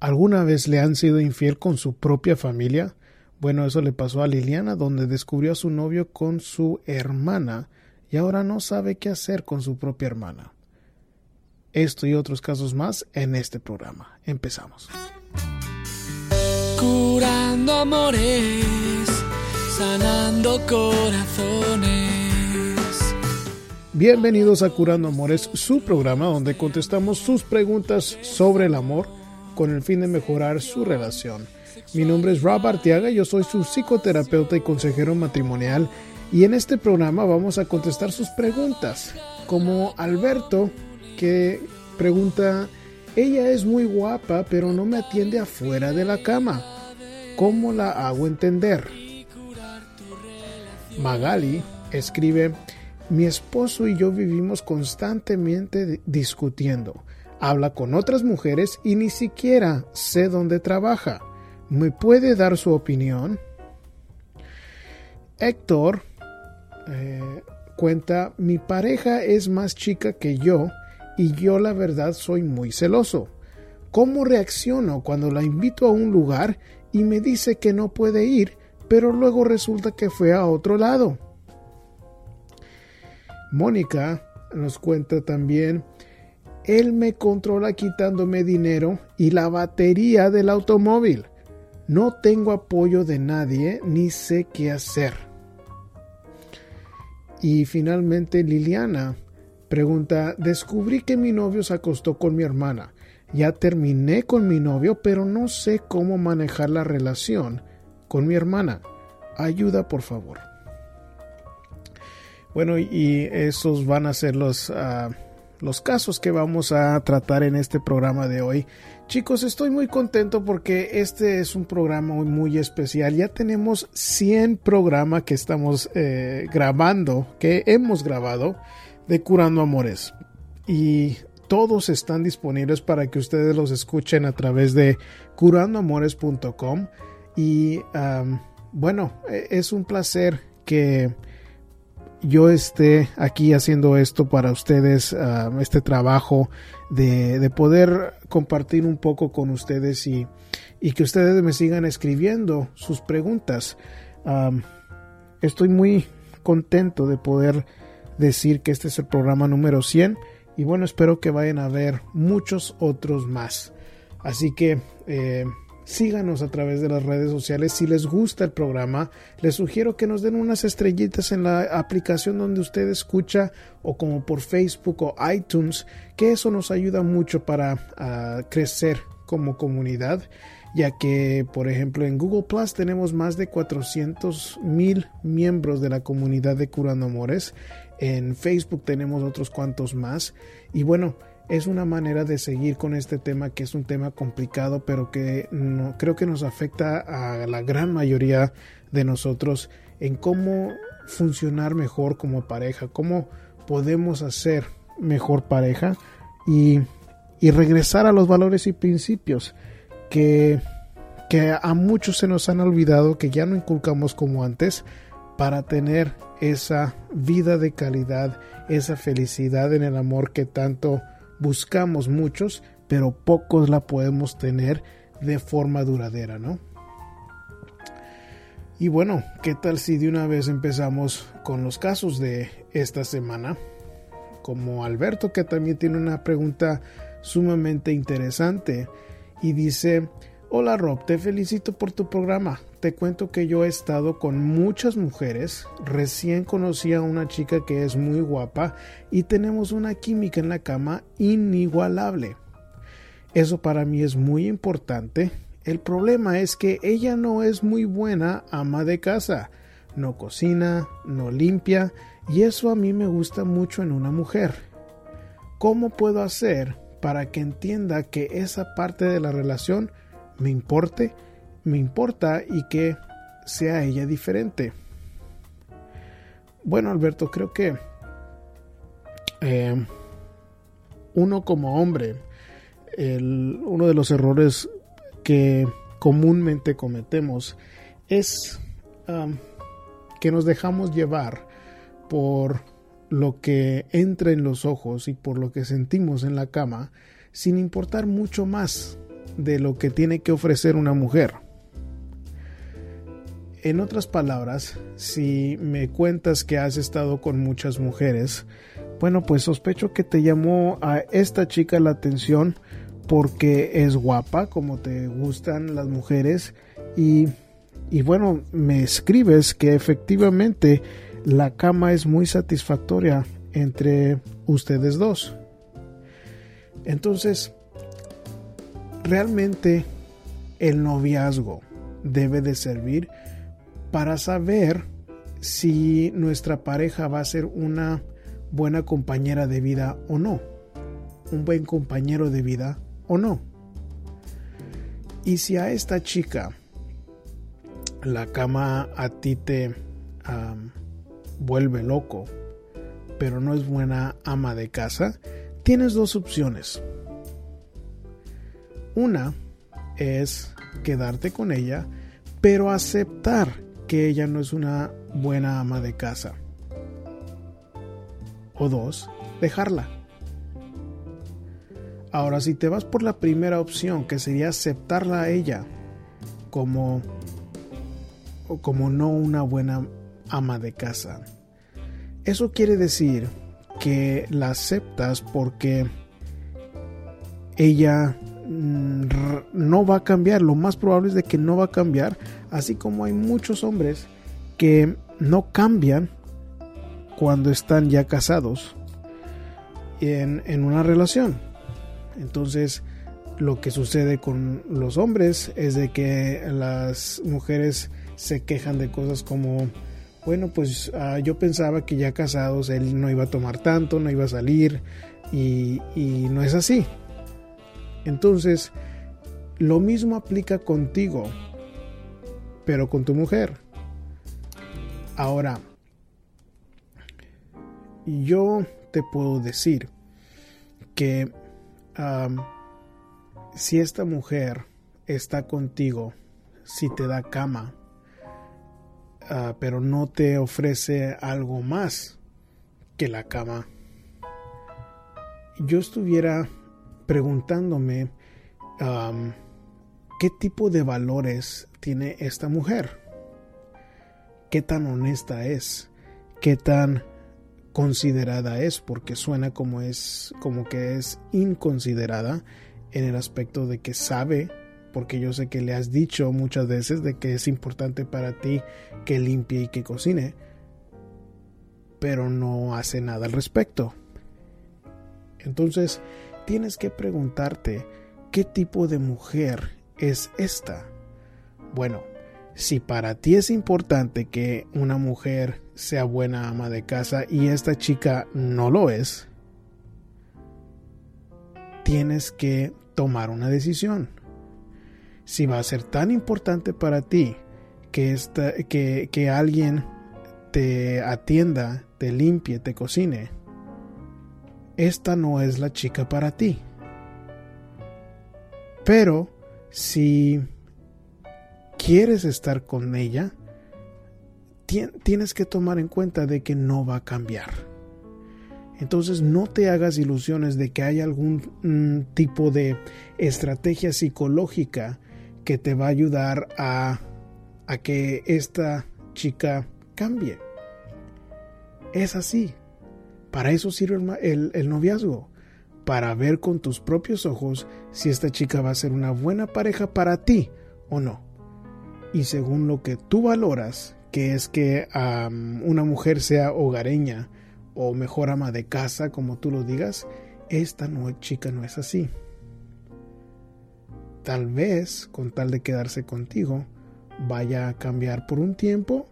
¿Alguna vez le han sido infiel con su propia familia? Bueno, eso le pasó a Liliana, donde descubrió a su novio con su hermana y ahora no sabe qué hacer con su propia hermana. Esto y otros casos más en este programa. Empezamos. Curando amores, sanando corazones. Bienvenidos a Curando Amores, su programa donde contestamos sus preguntas sobre el amor con el fin de mejorar su relación. Mi nombre es Rob Arteaga, yo soy su psicoterapeuta y consejero matrimonial y en este programa vamos a contestar sus preguntas, como Alberto que pregunta, ella es muy guapa pero no me atiende afuera de la cama, ¿cómo la hago entender? Magali escribe, mi esposo y yo vivimos constantemente discutiendo habla con otras mujeres y ni siquiera sé dónde trabaja. ¿Me puede dar su opinión? Héctor eh, cuenta, mi pareja es más chica que yo y yo la verdad soy muy celoso. ¿Cómo reacciono cuando la invito a un lugar y me dice que no puede ir, pero luego resulta que fue a otro lado? Mónica nos cuenta también, él me controla quitándome dinero y la batería del automóvil. No tengo apoyo de nadie ni sé qué hacer. Y finalmente Liliana pregunta, descubrí que mi novio se acostó con mi hermana. Ya terminé con mi novio, pero no sé cómo manejar la relación con mi hermana. Ayuda, por favor. Bueno, y esos van a ser los... Ah, los casos que vamos a tratar en este programa de hoy. Chicos, estoy muy contento porque este es un programa muy, especial. Ya tenemos 100 programas que estamos eh, grabando, que hemos grabado de Curando Amores. Y todos están disponibles para que ustedes los escuchen a través de curandoamores.com. Y bueno, e, es un placer que yo esté aquí haciendo esto para ustedes, ah, este trabajo de, poder compartir un poco con ustedes y, que ustedes me sigan escribiendo sus preguntas. estoy muy contento de poder decir que este es el programa número 100 y bueno, espero que vayan a ver muchos otros más. Así que... Eh, síganos a través de las redes sociales. Si les gusta el programa, les sugiero que nos den unas estrellitas en la aplicación donde usted escucha o como por Facebook o iTunes, que eso nos ayuda mucho para crecer como comunidad ya que por ejemplo en Google Plus tenemos más de 400 mil miembros de la comunidad de Curando Amores en Facebook tenemos otros cuantos más y bueno es una manera de seguir con este tema que es un tema complicado pero que creo que nos afecta a la gran mayoría de nosotros en cómo funcionar mejor como pareja, cómo podemos hacer mejor pareja y, y regresar a los valores y principios que, que a muchos se nos han olvidado, que ya no inculcamos como antes, para tener esa vida de calidad, esa felicidad en el amor que tanto buscamos muchos, pero pocos la podemos tener de forma duradera, ¿no? Y bueno, ¿qué tal si de una vez empezamos con los casos de esta semana? Como Alberto, que también tiene una pregunta sumamente interesante y dice, hola Rob, te felicito por tu programa te cuento que yo he estado con muchas mujeres. Recién conocí a una chica que es muy guapa y tenemos una química en la cama inigualable. Eso para mí es muy importante. El problema es que ella no es muy buena ama de casa. No cocina, no limpia y eso a mí me gusta mucho en una mujer. ¿Cómo puedo hacer para que entienda que esa parte de la relación me importe? me importa y que sea ella diferente. Bueno, Alberto, creo que eh, uno como hombre, uno de los errores que comúnmente cometemos es um, que nos dejamos llevar por lo que entra en los ojos y por lo que sentimos en la cama, sin importar mucho más de lo que tiene que ofrecer una mujer. En otras palabras, si me cuentas que has estado con muchas mujeres, bueno, pues sospecho que te llamó a esta chica la atención porque es guapa, como te gustan las mujeres, y, y bueno, me escribes que efectivamente la cama es muy satisfactoria entre ustedes dos. Entonces, realmente el noviazgo debe de servir para saber si nuestra pareja va a ser una buena compañera de vida o no, un buen compañero de vida o no. Y si a esta chica la cama a ti te vuelve loco, pero no es buena ama de casa, tienes dos opciones. Una es quedarte con ella, pero aceptar que ella no es una buena ama de casa. O dos, dejarla. Ahora, si te vas por la primera opción, que sería aceptarla a ella como, como no una buena ama de casa, eso quiere decir que la aceptas porque ella mm, no va a cambiar, lo más probable es de que no va a cambiar, así como hay muchos hombres que no cambian cuando están ya casados en, en una relación. Entonces, lo que sucede con los hombres es de que las mujeres se quejan de cosas como, bueno, pues ah, yo pensaba que ya casados él no iba a tomar tanto, no iba a salir y, y no es así. Entonces, lo mismo aplica contigo, pero con tu mujer. Ahora, yo te puedo decir que si esta mujer está contigo, si te da cama, ah, pero no te ofrece algo más que la cama, yo estuviera preguntándome qué tipo de valores tiene esta mujer, qué tan honesta es, qué tan considerada es porque suena como es como que es inconsiderada en el aspecto de que sabe porque yo sé que le has dicho muchas veces de que es importante para ti que limpie y que cocine pero no hace nada al respecto. Entonces tienes que preguntarte qué tipo de mujer es esta bueno si para ti es importante que una mujer sea buena ama de casa y esta chica no lo es, tienes que tomar una decisión. Si va a ser tan importante para ti que, esta, que, que alguien te atienda, te limpie, te cocine, esta no es la chica para ti. Pero si quieres estar con ella, tienes que tomar en cuenta de que no va a cambiar. Entonces no te hagas ilusiones de que hay algún mm, tipo de estrategia psicológica que te va a ayudar a, que esta chica cambie. Es así. Para eso sirve el, el noviazgo. Para ver con tus propios ojos si esta chica va a ser una buena pareja para ti o no y según lo que tú valoras, que es que una mujer sea hogareña o mejor ama de casa, como tú lo digas, esta no, chica no es así. Tal vez, con tal de quedarse contigo, vaya a cambiar por un tiempo,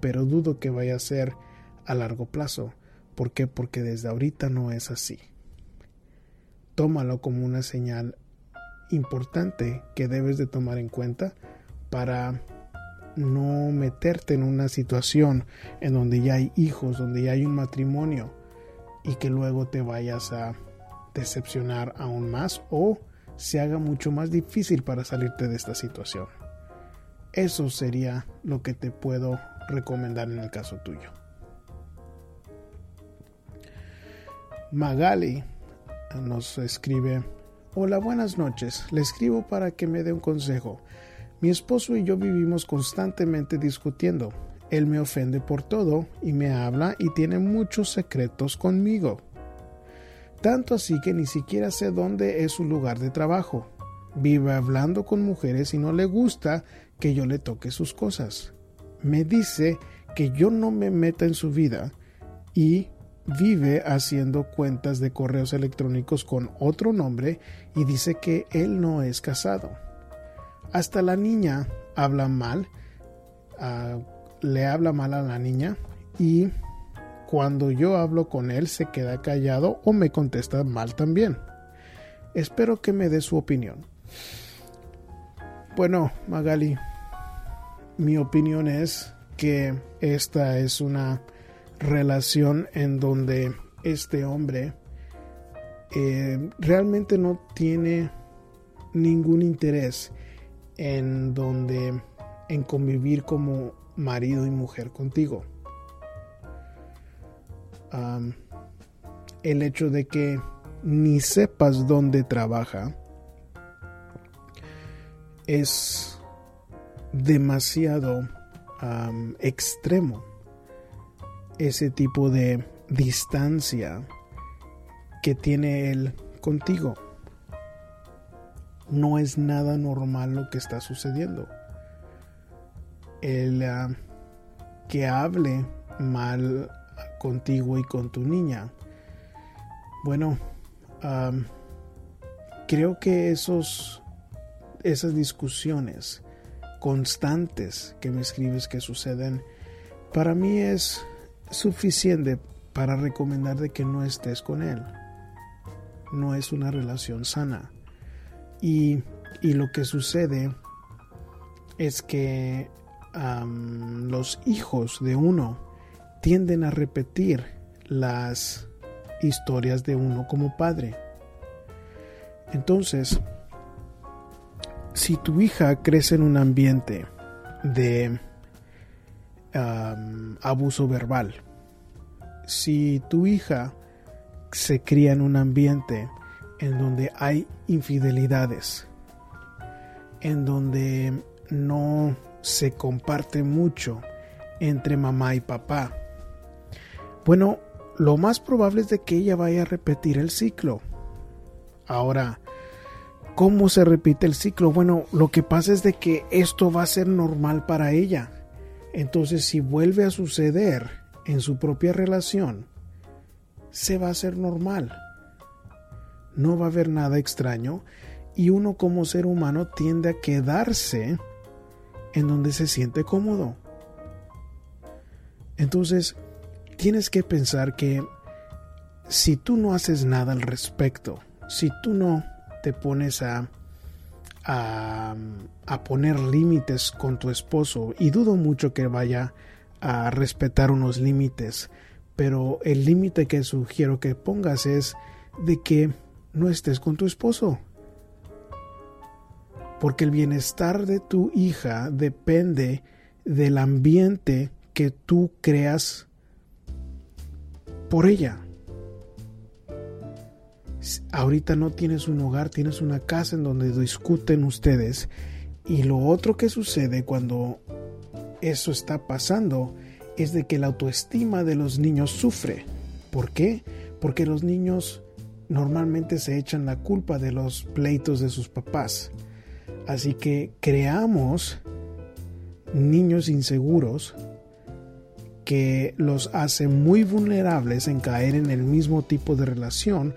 pero dudo que vaya a ser a largo plazo. ¿Por qué? Porque desde ahorita no es así. Tómalo como una señal importante que debes de tomar en cuenta para no meterte en una situación en donde ya hay hijos, donde ya hay un matrimonio y que luego te vayas a decepcionar aún más o se haga mucho más difícil para salirte de esta situación. Eso sería lo que te puedo recomendar en el caso tuyo. Magali nos escribe Hola, buenas noches. Le escribo para que me dé un consejo. Mi esposo y yo vivimos constantemente discutiendo. Él me ofende por todo y me habla y tiene muchos secretos conmigo. Tanto así que ni siquiera sé dónde es su lugar de trabajo. Vive hablando con mujeres y no le gusta que yo le toque sus cosas. Me dice que yo no me meta en su vida y vive haciendo cuentas de correos electrónicos con otro nombre y dice que él no es casado. Hasta la niña habla mal, uh, le habla mal a la niña y cuando yo hablo con él se queda callado o me contesta mal también. Espero que me dé su opinión. Bueno, Magali, mi opinión es que esta es una relación en donde este hombre eh, realmente no tiene ningún interés en donde en convivir como marido y mujer contigo. el hecho de que ni sepas dónde trabaja es demasiado extremo ese tipo de distancia que tiene él contigo. No es nada normal lo que está sucediendo. El ah, que hable mal contigo y con tu niña. Bueno, creo que esos, esas discusiones constantes que me escribes que suceden, para mí es suficiente para recomendar de que no estés con él. No es una relación sana. Y, lo que sucede es que los hijos de uno tienden a repetir las historias de uno como padre. Entonces, si tu hija crece en un ambiente de abuso verbal, si tu hija se cría en un ambiente en donde hay infidelidades, en donde no se comparte mucho entre mamá y papá, bueno, lo más probable es de que ella vaya a repetir el ciclo. Ahora, ¿cómo se repite el ciclo? Bueno, lo que pasa es de que esto va a ser normal para ella. Entonces, si vuelve a suceder, en su propia relación, se va a hacer normal. No va a haber nada extraño y uno como ser humano tiende a quedarse en donde se siente cómodo. Entonces, tienes que pensar que si tú no haces nada al respecto, si tú no te pones a, a, poner límites con tu esposo, y dudo mucho que vaya a respetar unos límites, pero el límite que sugiero que pongas es de que no estés con tu esposo. Porque el bienestar de tu hija depende del ambiente que tú creas por ella. Ahorita no tienes un hogar, tienes una casa en donde discuten ustedes. Y lo otro que sucede cuando eso está pasando es de que la autoestima de los niños sufre. ¿Por qué? Porque los niños normalmente se echan la culpa de los pleitos de sus papás. Así que creamos niños inseguros que los hace muy vulnerables en caer en el mismo tipo de relación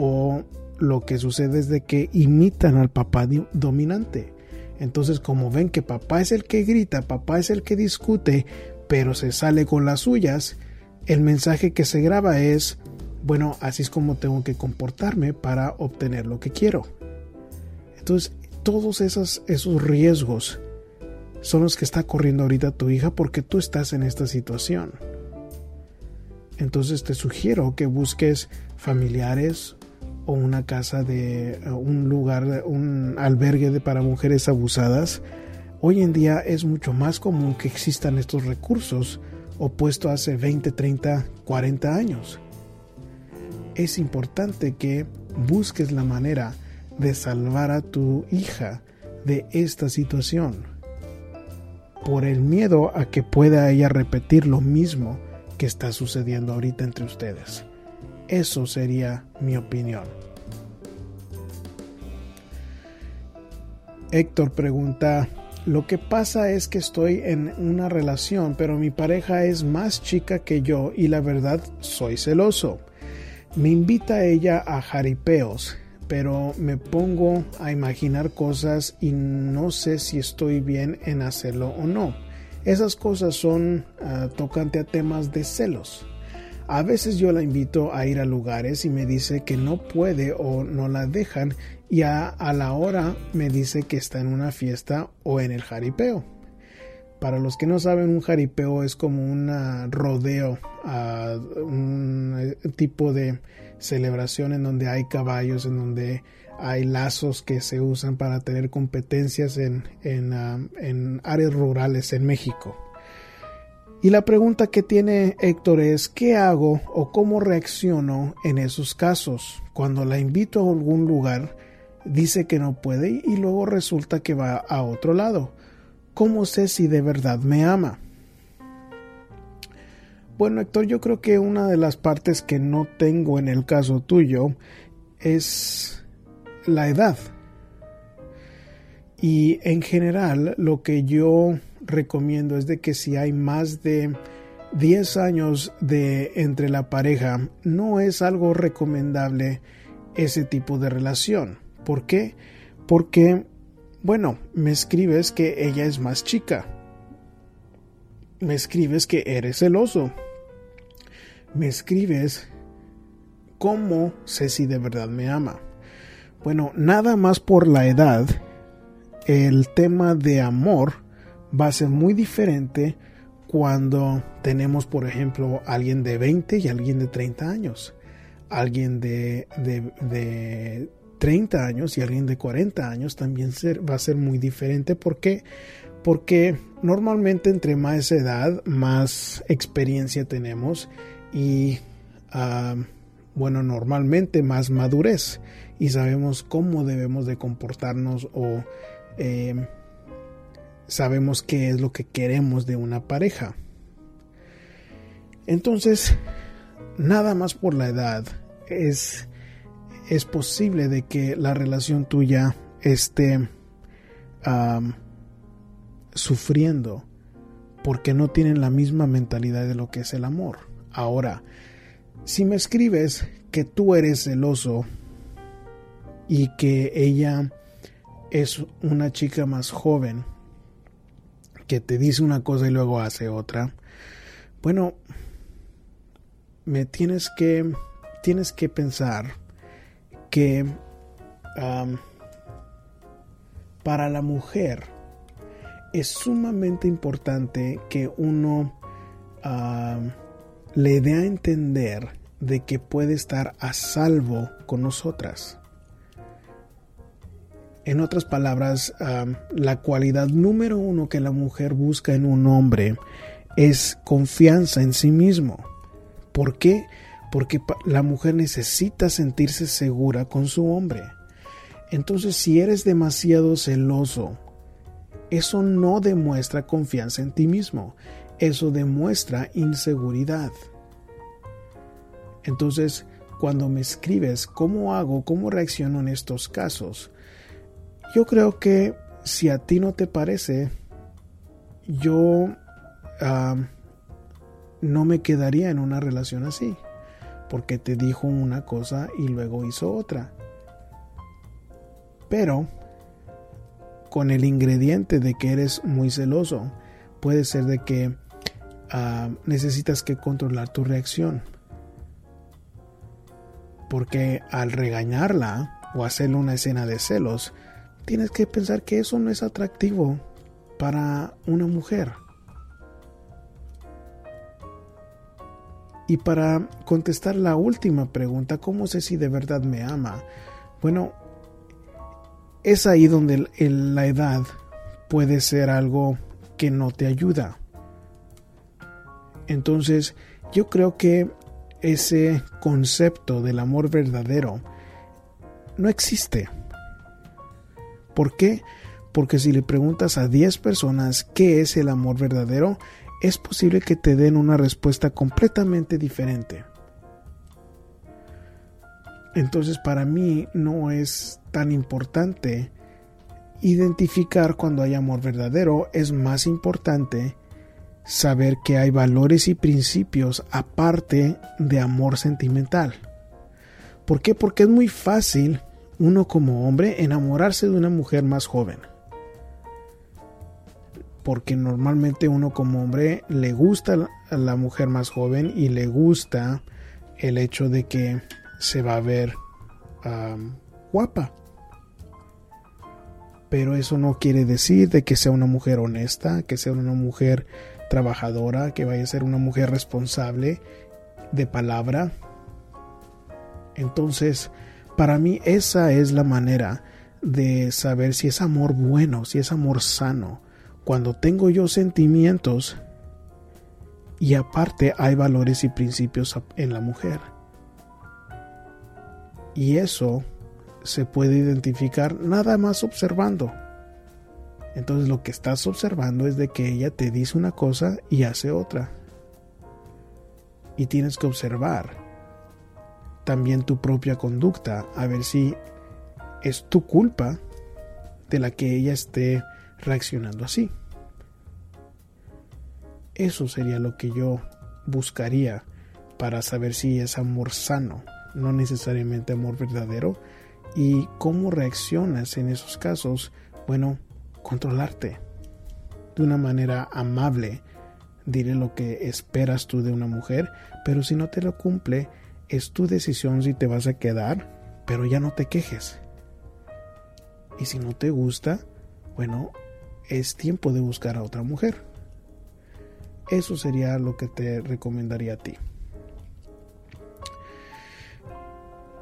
o lo que sucede es de que imitan al papá dominante. Entonces, como ven que papá es el que grita, papá es el que discute, pero se sale con las suyas, el mensaje que se graba es, bueno, así es como tengo que comportarme para obtener lo que quiero. Entonces, todos esos, esos riesgos son los que está corriendo ahorita tu hija porque tú estás en esta situación. Entonces te sugiero que busques familiares o una casa de un lugar, un albergue de, para mujeres abusadas, hoy en día es mucho más común que existan estos recursos opuesto hace 20, 30, 40 años. Es importante que busques la manera de salvar a tu hija de esta situación, por el miedo a que pueda ella repetir lo mismo que está sucediendo ahorita entre ustedes. Eso sería mi opinión. Héctor pregunta, lo que pasa es que estoy en una relación, pero mi pareja es más chica que yo y la verdad soy celoso. Me invita ella a jaripeos, pero me pongo a imaginar cosas y no sé si estoy bien en hacerlo o no. Esas cosas son uh, tocante a temas de celos. A veces yo la invito a ir a lugares y me dice que no puede o no la dejan y a, la hora me dice que está en una fiesta o en el jaripeo. Para los que no saben, un jaripeo es como un rodeo, un tipo de celebración en donde hay caballos, en donde hay lazos que se usan para tener competencias en, en áreas rurales en México. Y la pregunta que tiene Héctor es, ¿qué hago o cómo reacciono en esos casos? Cuando la invito a algún lugar, dice que no puede y luego resulta que va a otro lado. ¿Cómo sé si de verdad me ama? Bueno, Héctor, yo creo que una de las partes que no tengo en el caso tuyo es la edad. Y en general lo que yo recomiendo es de que si hay más de 10 años de entre la pareja, no es algo recomendable ese tipo de relación. ¿Por qué? Porque, bueno, me escribes que ella es más chica. Me escribes que eres celoso. Me escribes cómo sé si de verdad me ama. Bueno, nada más por la edad, el tema de amor va a ser muy diferente cuando tenemos, por ejemplo, alguien de 20 y alguien de 30 años. Alguien de, de, 30 años y alguien de 40 años también va a ser muy diferente. ¿Por qué? Porque normalmente entre más edad, más experiencia tenemos y, ah, bueno, normalmente más madurez y sabemos cómo debemos de comportarnos o eh, sabemos qué es lo que queremos de una pareja. Entonces, nada más por la edad es, es posible de que la relación tuya esté sufriendo porque no tienen la misma mentalidad de lo que es el amor. Ahora, si me escribes que tú eres celoso y que ella es una chica más joven, que te dice una cosa y luego hace otra. Bueno, me tienes que tienes que pensar que para la mujer es sumamente importante que uno le dé a entender de que puede estar a salvo con nosotras. En otras palabras, la cualidad número uno que la mujer busca en un hombre es confianza en sí mismo. ¿Por qué? Porque la mujer necesita sentirse segura con su hombre. Entonces, si eres demasiado celoso, eso no demuestra confianza en ti mismo, eso demuestra inseguridad. Entonces, cuando me escribes cómo hago, cómo reacciono en estos casos, yo creo que si a ti no te parece, yo no me quedaría en una relación así, porque te dijo una cosa y luego hizo otra. Pero, con el ingrediente de que eres muy celoso, puede ser de que necesitas que controlar tu reacción. Porque al regañarla o hacerle una escena de celos, tienes que pensar que eso no es atractivo para una mujer. Y para contestar la última pregunta, ¿cómo sé si de verdad me ama? Bueno, es ahí donde la edad puede ser algo que no te ayuda. Entonces, yo creo que ese concepto del amor verdadero no existe ¿Por qué? Porque si le preguntas a 10 personas qué es el amor verdadero, es posible que te den una respuesta completamente diferente. Entonces para mí no es tan importante identificar cuando hay amor verdadero, es más importante saber que hay valores y principios aparte de amor sentimental. ¿Por qué? Porque es muy fácil uno como hombre enamorarse de una mujer más joven. Porque normalmente uno como hombre le gusta a la mujer más joven y le gusta el hecho de que se va a ver guapa. Pero eso no quiere decir de que sea una mujer honesta, que sea una mujer trabajadora, que vaya a ser una mujer responsable de palabra. Entonces, para mí esa es la manera de saber si es amor bueno, si es amor sano. Cuando tengo yo sentimientos y aparte hay valores y principios en la mujer. Y eso se puede identificar nada más observando. Entonces lo que estás observando es de que ella te dice una cosa y hace otra. Y tienes que observar también tu propia conducta, a ver si es tu culpa de la que ella esté reaccionando así. Eso sería lo que yo buscaría para saber si es amor sano, no necesariamente amor verdadero. Y cómo reaccionas en esos casos, bueno, controlarte de una manera amable. Dile lo que esperas tú de una mujer, pero si no te lo cumple, es tu decisión si te vas a quedar, pero ya no te quejes. Y si no te gusta, bueno, es tiempo de buscar a otra mujer. Eso sería lo que te recomendaría a ti.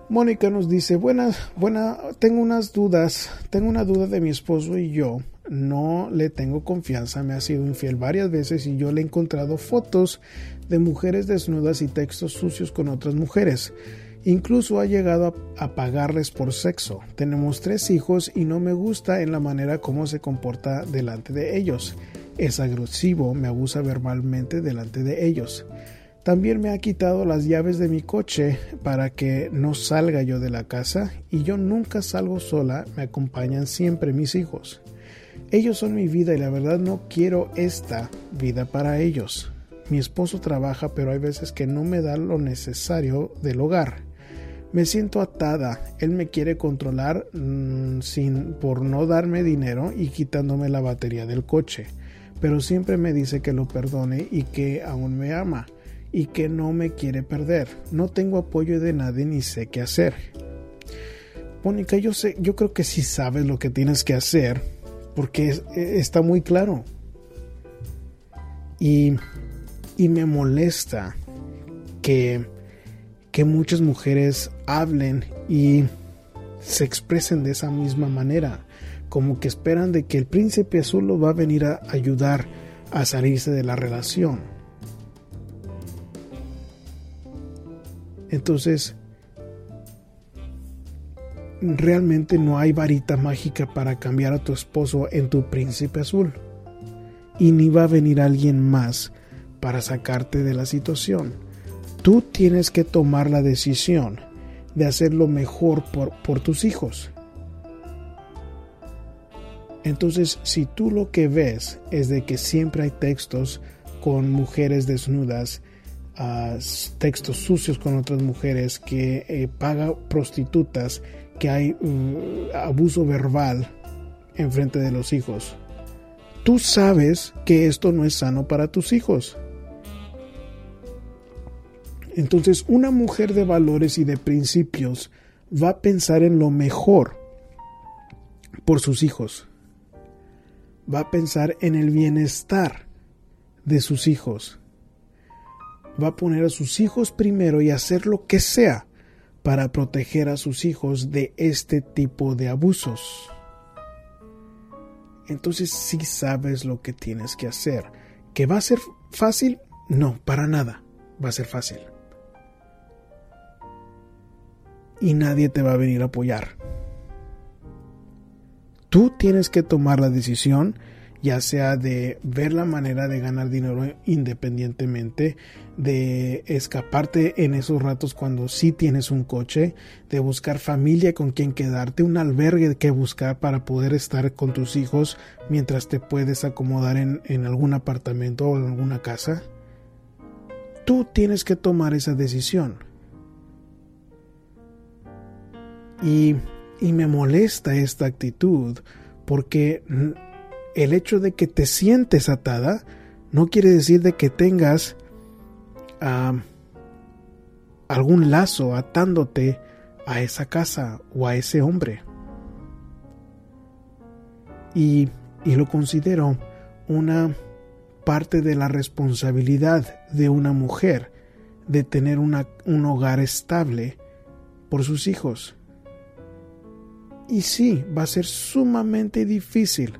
Mónica nos dice, buenas, buena, tengo unas dudas, tengo una duda de mi esposo y yo no le tengo confianza, me ha sido infiel varias veces y yo le he encontrado fotos de mujeres desnudas y textos sucios con otras mujeres. Incluso ha llegado a, pagarles por sexo. Tenemos tres hijos y no me gusta en la manera como se comporta delante de ellos. Es agresivo, me abusa verbalmente delante de ellos. También me ha quitado las llaves de mi coche para que no salga yo de la casa y yo nunca salgo sola, me acompañan siempre mis hijos. Ellos son mi vida y la verdad no quiero esta vida para ellos. Mi esposo trabaja, pero hay veces que no me da lo necesario del hogar. Me siento atada. Él me quiere controlar mm, sin por no darme dinero y quitándome la batería del coche. Pero siempre me dice que lo perdone y que aún me ama y que no me quiere perder. No tengo apoyo de nadie ni sé qué hacer. Mónica, yo sé, yo creo que sí sabes lo que tienes que hacer porque e, está muy claro. Y, y me molesta que, que muchas mujeres hablen y se expresen de esa misma manera, como que esperan de que el príncipe azul lo va a venir a ayudar a salirse de la relación. Entonces, realmente no hay varita mágica para cambiar a tu esposo en tu príncipe azul. Y ni va a venir alguien más para sacarte de la situación. Tú tienes que tomar la decisión de hacer lo mejor por, por tus hijos. Entonces, si tú lo que ves es de que siempre hay textos con mujeres desnudas, uh, textos sucios con otras mujeres, que eh, paga prostitutas, que hay mm, abuso verbal en frente de los hijos. Tú sabes que esto no es sano para tus hijos. Entonces, una mujer de valores y de principios va a pensar en lo mejor por sus hijos. Va a pensar en el bienestar de sus hijos. Va a poner a sus hijos primero y hacer lo que sea para proteger a sus hijos de este tipo de abusos. Entonces sí sabes lo que tienes que hacer. ¿Que va a ser fácil? No, para nada. Va a ser fácil. Y nadie te va a venir a apoyar. Tú tienes que tomar la decisión ya sea de ver la manera de ganar dinero independientemente, de escaparte en esos ratos cuando sí tienes un coche, de buscar familia con quien quedarte, un albergue que buscar para poder estar con tus hijos mientras te puedes acomodar en, algún apartamento o en alguna casa. Tú tienes que tomar esa decisión. Y, y me molesta esta actitud porque el hecho de que te sientes atada no quiere decir de que tengas ah, algún lazo atándote a esa casa o a ese hombre. Y, y lo considero una parte de la responsabilidad de una mujer de tener una, un hogar estable por sus hijos. Y sí, va a ser sumamente difícil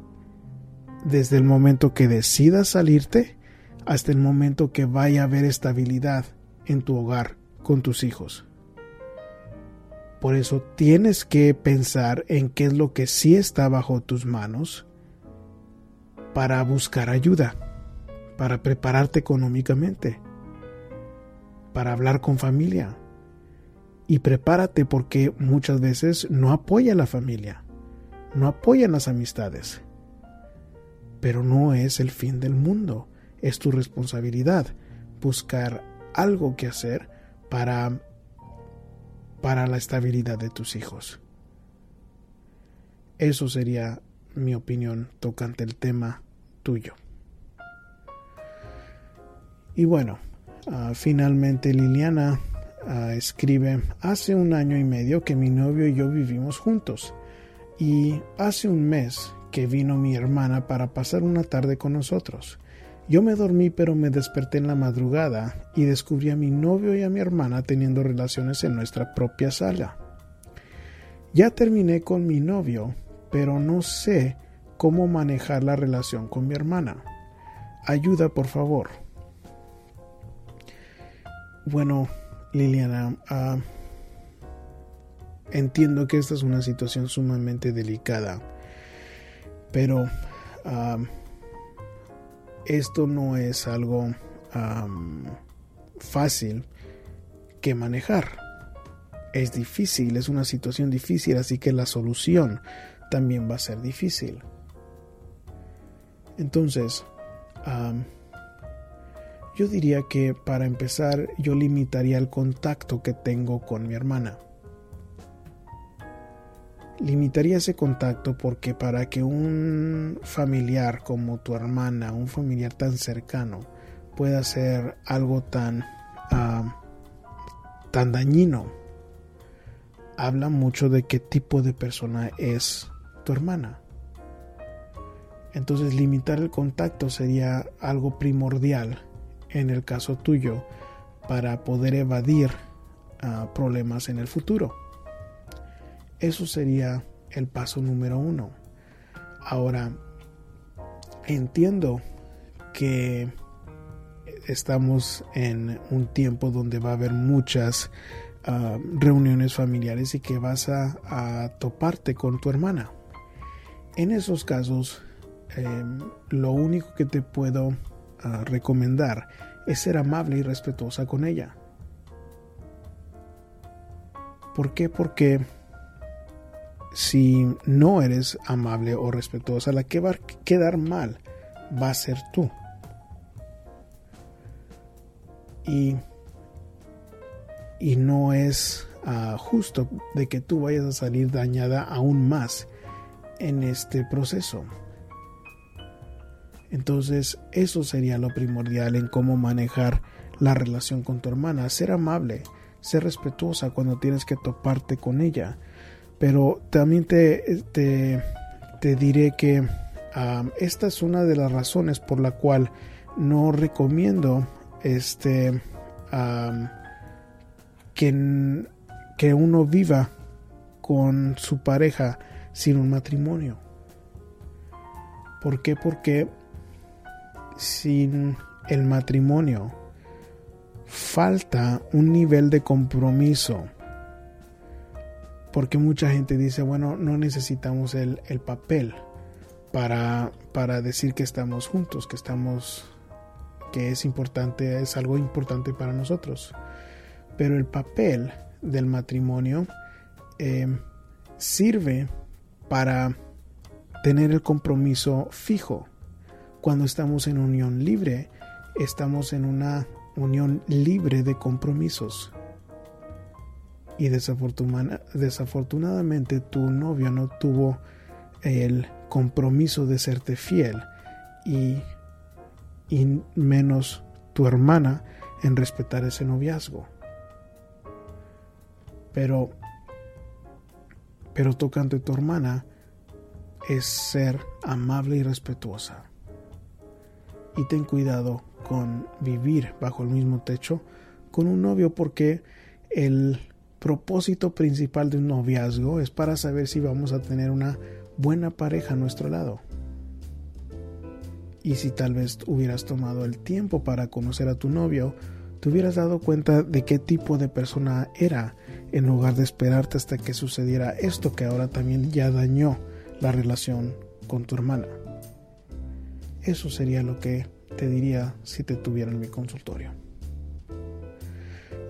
desde el momento que decidas salirte hasta el momento que vaya a haber estabilidad en tu hogar con tus hijos. Por eso tienes que pensar en qué es lo que sí está bajo tus manos para buscar ayuda, para prepararte económicamente, para hablar con familia. Y prepárate porque muchas veces no apoya la familia, no apoyan las amistades pero no es el fin del mundo. Es tu responsabilidad buscar algo que hacer para para la estabilidad de tus hijos. Eso sería mi opinión tocante el tema tuyo. Y bueno, ah, finalmente Liliana ah, escribe, hace un año y medio que mi novio y yo vivimos juntos y hace un mes que vino mi hermana para pasar una tarde con nosotros. Yo me dormí pero me desperté en la madrugada y descubrí a mi novio y a mi hermana teniendo relaciones en nuestra propia sala. Ya terminé con mi novio, pero no sé cómo manejar la relación con mi hermana. Ayuda, por favor. Bueno, Liliana, ah, entiendo que esta es una situación sumamente delicada pero esto no es algo fácil que manejar. Es difícil, es una situación difícil, así que la solución también va a ser difícil. Entonces, yo diría que para empezar yo limitaría el contacto que tengo con mi hermana limitaría ese contacto porque para que un familiar como tu hermana, un familiar tan cercano, pueda hacer algo tan, ah, tan dañino, habla mucho de qué tipo de persona es tu hermana. Entonces limitar el contacto sería algo primordial en el caso tuyo para poder evadir ah, problemas en el futuro. Eso sería el paso número uno. Ahora, entiendo que estamos en un tiempo donde va a haber muchas ah, reuniones familiares y que vas a, toparte con tu hermana. En esos casos, em, lo único que te puedo ah, recomendar es ser amable y respetuosa con ella. ¿Por qué? Porque si no eres amable o respetuosa, la que va a quedar mal va a ser tú. Y, y no es ah, justo de que tú vayas a salir dañada aún más en este proceso. Entonces, eso sería lo primordial en cómo manejar la relación con tu hermana. Ser amable, ser respetuosa cuando tienes que toparte con ella pero también te, te, diré que esta es una de las razones por la cual no recomiendo este que, que uno viva con su pareja sin un matrimonio. ¿Por qué? Porque sin el matrimonio falta un nivel de compromiso porque mucha gente dice, bueno, no necesitamos el, el papel para, para decir que estamos juntos, que estamos, que es importante, es algo importante para nosotros. Pero el papel del matrimonio eh, sirve para tener el compromiso fijo. Cuando estamos en unión libre, estamos en una unión libre de compromisos. Y desafortunadamente tu novio no tuvo el compromiso de serte fiel y, y menos tu hermana en respetar ese noviazgo. Pero, pero tocante tu hermana es ser amable y respetuosa. Y ten cuidado con vivir bajo el mismo techo con un novio porque el propósito principal de un noviazgo es para saber si vamos a tener una buena pareja a nuestro lado. Y si tal vez hubieras tomado el tiempo para conocer a tu novio, te hubieras dado cuenta de qué tipo de persona era en lugar de esperarte hasta que sucediera esto que ahora también ya dañó la relación con tu hermana. Eso sería lo que te diría si te tuviera en mi consultorio.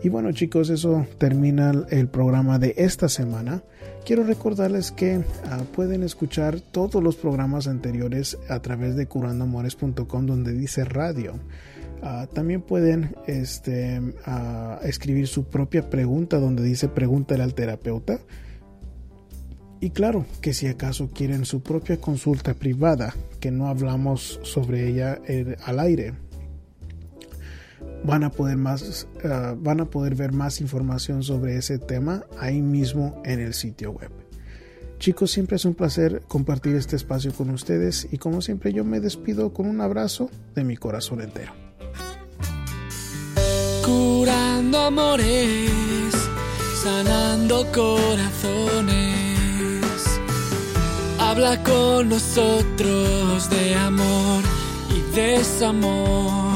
Y bueno chicos, eso termina el programa de esta semana. Quiero recordarles que ah, pueden escuchar todos los programas anteriores a través de curandoamores.com donde dice radio. Ah, también pueden este, ah, escribir su propia pregunta donde dice pregúntale al terapeuta. Y claro, que si acaso quieren su propia consulta privada, que no hablamos sobre ella eh, al aire, van a poder más, ah, van a poder ver más información sobre ese tema ahí mismo en el sitio web. Chicos, siempre es un placer compartir este espacio con ustedes y como siempre yo me despido con un abrazo de mi corazón entero. Curando amores, sanando corazones Habla con nosotros de amor y desamor,